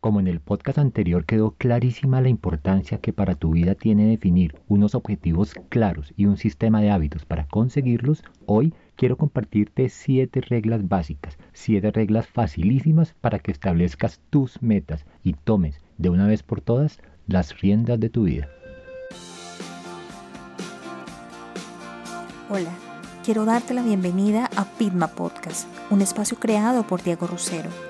Como en el podcast anterior quedó clarísima la importancia que para tu vida tiene definir unos objetivos claros y un sistema de hábitos para conseguirlos, hoy quiero compartirte siete reglas básicas, siete reglas facilísimas para que establezcas tus metas y tomes de una vez por todas las riendas de tu vida. Hola, quiero darte la bienvenida a Pitma Podcast, un espacio creado por Diego Rosero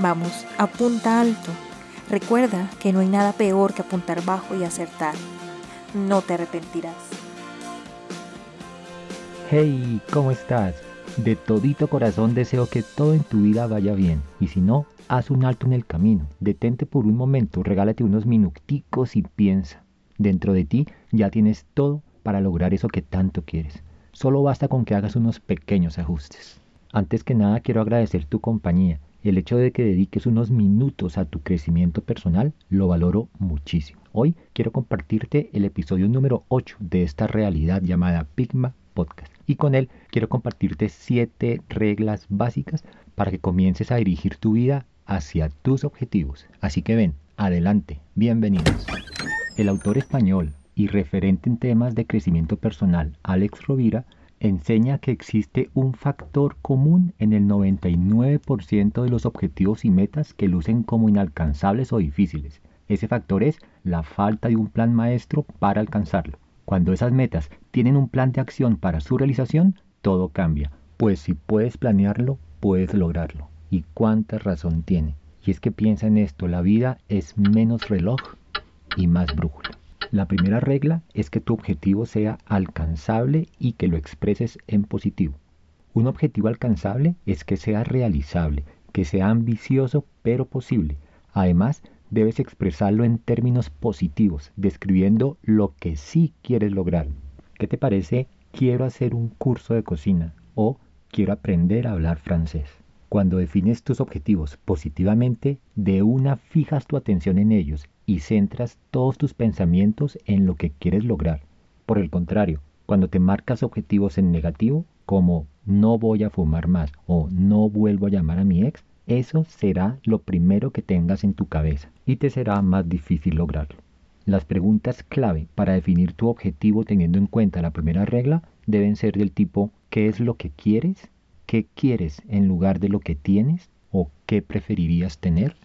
Vamos, apunta alto. Recuerda que no hay nada peor que apuntar bajo y acertar. No te arrepentirás. Hey, ¿cómo estás? De todito corazón deseo que todo en tu vida vaya bien. Y si no, haz un alto en el camino. Detente por un momento, regálate unos minuticos y piensa. Dentro de ti ya tienes todo para lograr eso que tanto quieres. Solo basta con que hagas unos pequeños ajustes. Antes que nada quiero agradecer tu compañía el hecho de que dediques unos minutos a tu crecimiento personal lo valoro muchísimo. Hoy quiero compartirte el episodio número 8 de esta realidad llamada Pigma Podcast. Y con él quiero compartirte 7 reglas básicas para que comiences a dirigir tu vida hacia tus objetivos. Así que ven, adelante, bienvenidos. El autor español y referente en temas de crecimiento personal, Alex Rovira, enseña que existe un factor común en el 99% de los objetivos y metas que lucen como inalcanzables o difíciles. Ese factor es la falta de un plan maestro para alcanzarlo. Cuando esas metas tienen un plan de acción para su realización, todo cambia. Pues si puedes planearlo, puedes lograrlo. ¿Y cuánta razón tiene? Y es que piensa en esto, la vida es menos reloj y más brújula. La primera regla es que tu objetivo sea alcanzable y que lo expreses en positivo. Un objetivo alcanzable es que sea realizable, que sea ambicioso pero posible. Además, debes expresarlo en términos positivos, describiendo lo que sí quieres lograr. ¿Qué te parece? Quiero hacer un curso de cocina o quiero aprender a hablar francés. Cuando defines tus objetivos positivamente, de una fijas tu atención en ellos y centras todos tus pensamientos en lo que quieres lograr. Por el contrario, cuando te marcas objetivos en negativo, como no voy a fumar más o no vuelvo a llamar a mi ex, eso será lo primero que tengas en tu cabeza y te será más difícil lograrlo. Las preguntas clave para definir tu objetivo teniendo en cuenta la primera regla deben ser del tipo ¿qué es lo que quieres? ¿Qué quieres en lugar de lo que tienes? ¿O qué preferirías tener?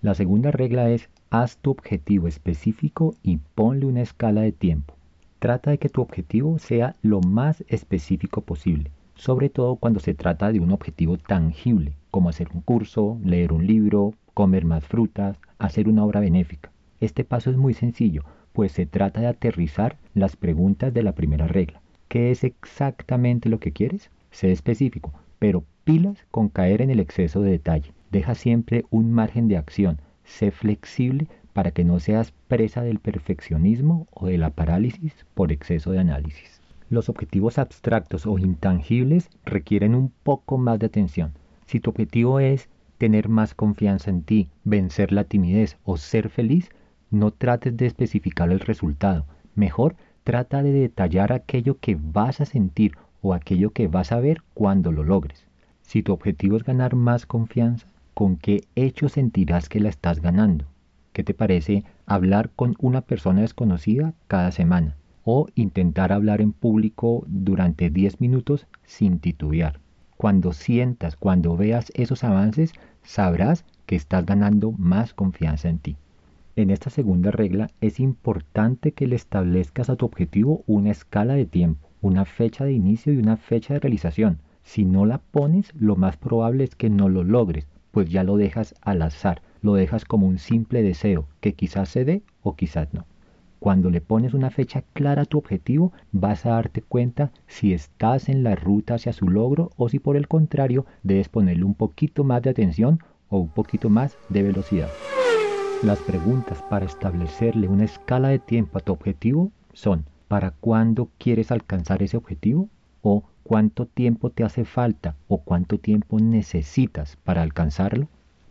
La segunda regla es Haz tu objetivo específico y ponle una escala de tiempo. Trata de que tu objetivo sea lo más específico posible, sobre todo cuando se trata de un objetivo tangible, como hacer un curso, leer un libro, comer más frutas, hacer una obra benéfica. Este paso es muy sencillo, pues se trata de aterrizar las preguntas de la primera regla. ¿Qué es exactamente lo que quieres? Sé específico, pero pilas con caer en el exceso de detalle. Deja siempre un margen de acción Sé flexible para que no seas presa del perfeccionismo o de la parálisis por exceso de análisis. Los objetivos abstractos o intangibles requieren un poco más de atención. Si tu objetivo es tener más confianza en ti, vencer la timidez o ser feliz, no trates de especificar el resultado. Mejor trata de detallar aquello que vas a sentir o aquello que vas a ver cuando lo logres. Si tu objetivo es ganar más confianza, con qué hecho sentirás que la estás ganando. ¿Qué te parece hablar con una persona desconocida cada semana? O intentar hablar en público durante 10 minutos sin titubear. Cuando sientas, cuando veas esos avances, sabrás que estás ganando más confianza en ti. En esta segunda regla es importante que le establezcas a tu objetivo una escala de tiempo, una fecha de inicio y una fecha de realización. Si no la pones, lo más probable es que no lo logres, pues ya lo dejas al azar, lo dejas como un simple deseo que quizás se dé o quizás no. Cuando le pones una fecha clara a tu objetivo, vas a darte cuenta si estás en la ruta hacia su logro o si por el contrario debes ponerle un poquito más de atención o un poquito más de velocidad. Las preguntas para establecerle una escala de tiempo a tu objetivo son ¿para cuándo quieres alcanzar ese objetivo? ¿O cuánto tiempo te hace falta o cuánto tiempo necesitas para alcanzarlo?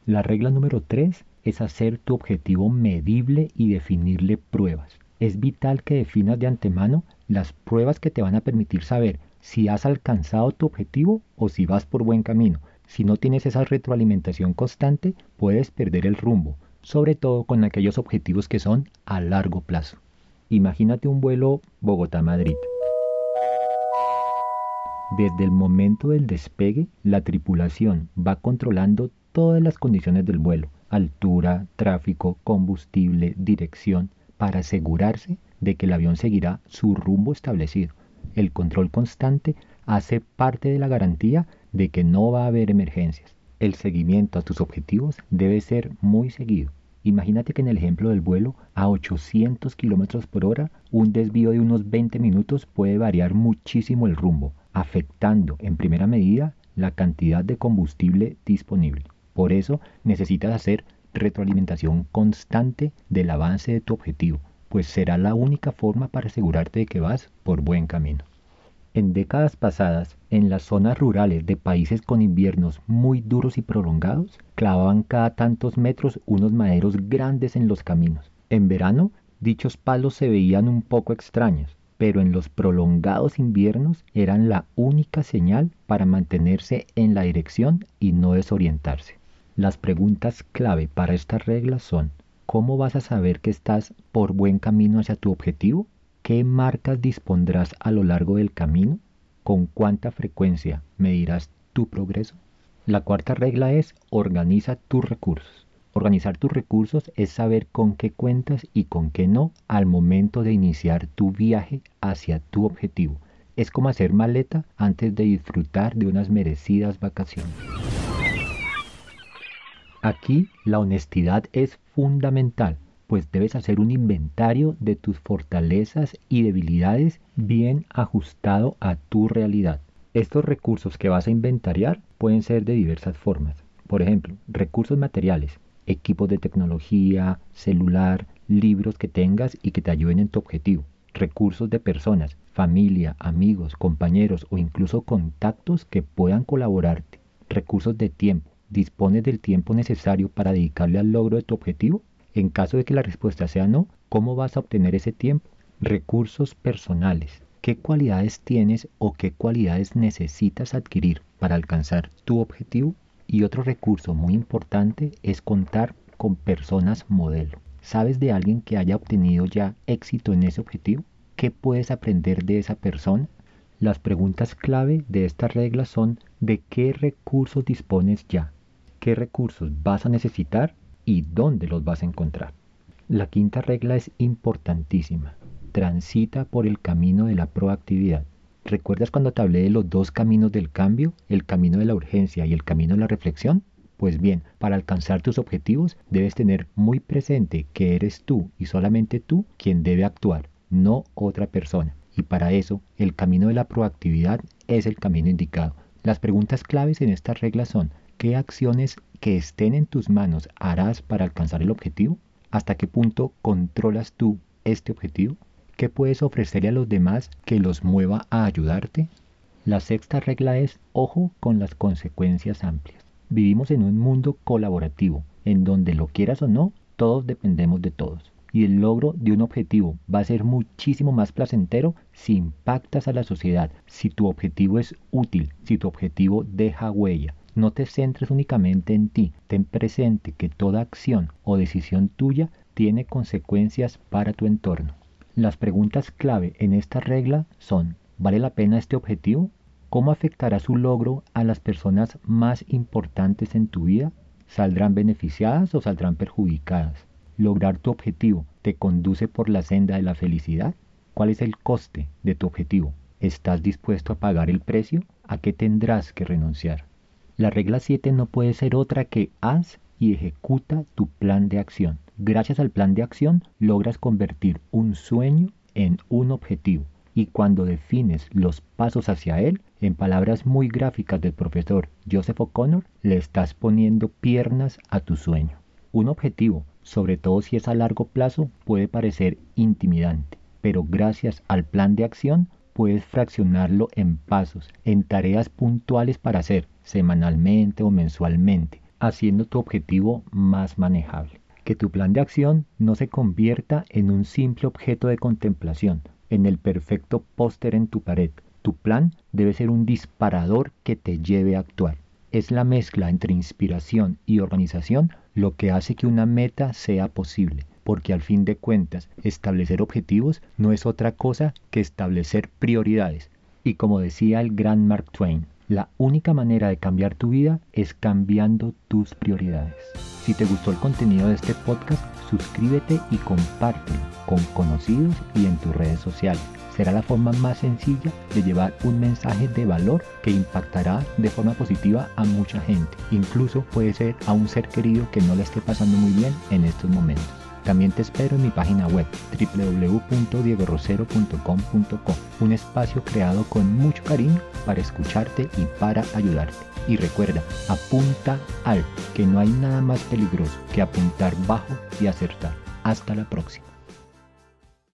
La regla número 3 es hacer tu objetivo medible y definirle pruebas. Es vital que definas de antemano las pruebas que te van a permitir saber si has alcanzado tu objetivo o si vas por buen camino. Si no tienes esa retroalimentación constante, puedes perder el rumbo sobre todo con aquellos objetivos que son a largo plazo. Imagínate un vuelo Bogotá-Madrid. Desde el momento del despegue, la tripulación va controlando todas las condiciones del vuelo, altura, tráfico, combustible, dirección, para asegurarse de que el avión seguirá su rumbo establecido. El control constante hace parte de la garantía de que no va a haber emergencias el seguimiento a tus objetivos debe ser muy seguido. Imagínate que en el ejemplo del vuelo a 800 km por hora, un desvío de unos 20 minutos puede variar muchísimo el rumbo, afectando en primera medida la cantidad de combustible disponible. Por eso necesitas hacer retroalimentación constante del avance de tu objetivo, pues será la única forma para asegurarte de que vas por buen camino. En décadas pasadas, en las zonas rurales de países con inviernos muy duros y prolongados, clavaban cada tantos metros unos maderos grandes en los caminos. En verano, dichos palos se veían un poco extraños, pero en los prolongados inviernos eran la única señal para mantenerse en la dirección y no desorientarse. Las preguntas clave para estas reglas son, ¿cómo vas a saber que estás por buen camino hacia tu objetivo? ¿Qué marcas dispondrás a lo largo del camino? ¿Con cuánta frecuencia medirás tu progreso? La cuarta regla es organiza tus recursos. Organizar tus recursos es saber con qué cuentas y con qué no al momento de iniciar tu viaje hacia tu objetivo. Es como hacer maleta antes de disfrutar de unas merecidas vacaciones. Aquí la honestidad es fundamental pues debes hacer un inventario de tus fortalezas y debilidades bien ajustado a tu realidad. Estos recursos que vas a inventariar pueden ser de diversas formas. Por ejemplo, recursos materiales, equipos de tecnología, celular, libros que tengas y que te ayuden en tu objetivo. Recursos de personas, familia, amigos, compañeros o incluso contactos que puedan colaborarte. Recursos de tiempo. ¿Dispones del tiempo necesario para dedicarle al logro de tu objetivo? En caso de que la respuesta sea no, ¿cómo vas a obtener ese tiempo? Recursos personales. ¿Qué cualidades tienes o qué cualidades necesitas adquirir para alcanzar tu objetivo? Y otro recurso muy importante es contar con personas modelo. ¿Sabes de alguien que haya obtenido ya éxito en ese objetivo? ¿Qué puedes aprender de esa persona? Las preguntas clave de estas reglas son ¿de qué recursos dispones ya? ¿Qué recursos vas a necesitar y dónde los vas a encontrar. La quinta regla es importantísima. Transita por el camino de la proactividad. ¿Recuerdas cuando te hablé de los dos caminos del cambio, el camino de la urgencia y el camino de la reflexión? Pues bien, para alcanzar tus objetivos debes tener muy presente que eres tú y solamente tú quien debe actuar, no otra persona. Y para eso, el camino de la proactividad es el camino indicado. Las preguntas claves en estas reglas son, ¿qué acciones que estén en tus manos harás para alcanzar el objetivo? ¿Hasta qué punto controlas tú este objetivo? ¿Qué puedes ofrecerle a los demás que los mueva a ayudarte? La sexta regla es ojo con las consecuencias amplias. Vivimos en un mundo colaborativo, en donde lo quieras o no, todos dependemos de todos. Y el logro de un objetivo va a ser muchísimo más placentero si impactas a la sociedad, si tu objetivo es útil, si tu objetivo deja huella, no te centres únicamente en ti, ten presente que toda acción o decisión tuya tiene consecuencias para tu entorno. Las preguntas clave en esta regla son, ¿vale la pena este objetivo? ¿Cómo afectará su logro a las personas más importantes en tu vida? ¿Saldrán beneficiadas o saldrán perjudicadas? ¿Lograr tu objetivo te conduce por la senda de la felicidad? ¿Cuál es el coste de tu objetivo? ¿Estás dispuesto a pagar el precio? ¿A qué tendrás que renunciar? La regla 7 no puede ser otra que haz y ejecuta tu plan de acción. Gracias al plan de acción logras convertir un sueño en un objetivo y cuando defines los pasos hacia él, en palabras muy gráficas del profesor Joseph O'Connor, le estás poniendo piernas a tu sueño. Un objetivo sobre todo si es a largo plazo, puede parecer intimidante, pero gracias al plan de acción puedes fraccionarlo en pasos, en tareas puntuales para hacer semanalmente o mensualmente, haciendo tu objetivo más manejable. Que tu plan de acción no se convierta en un simple objeto de contemplación, en el perfecto póster en tu pared. Tu plan debe ser un disparador que te lleve a actuar. Es la mezcla entre inspiración y organización lo que hace que una meta sea posible, porque al fin de cuentas establecer objetivos no es otra cosa que establecer prioridades. Y como decía el gran Mark Twain, la única manera de cambiar tu vida es cambiando tus prioridades. Si te gustó el contenido de este podcast, suscríbete y compártelo con conocidos y en tus redes sociales. Será la forma más sencilla de llevar un mensaje de valor que impactará de forma positiva a mucha gente. Incluso puede ser a un ser querido que no le esté pasando muy bien en estos momentos. También te espero en mi página web www.diegorosero.com.co, un espacio creado con mucho cariño para escucharte y para ayudarte. Y recuerda, apunta alto, que no hay nada más peligroso que apuntar bajo y acertar. Hasta la próxima.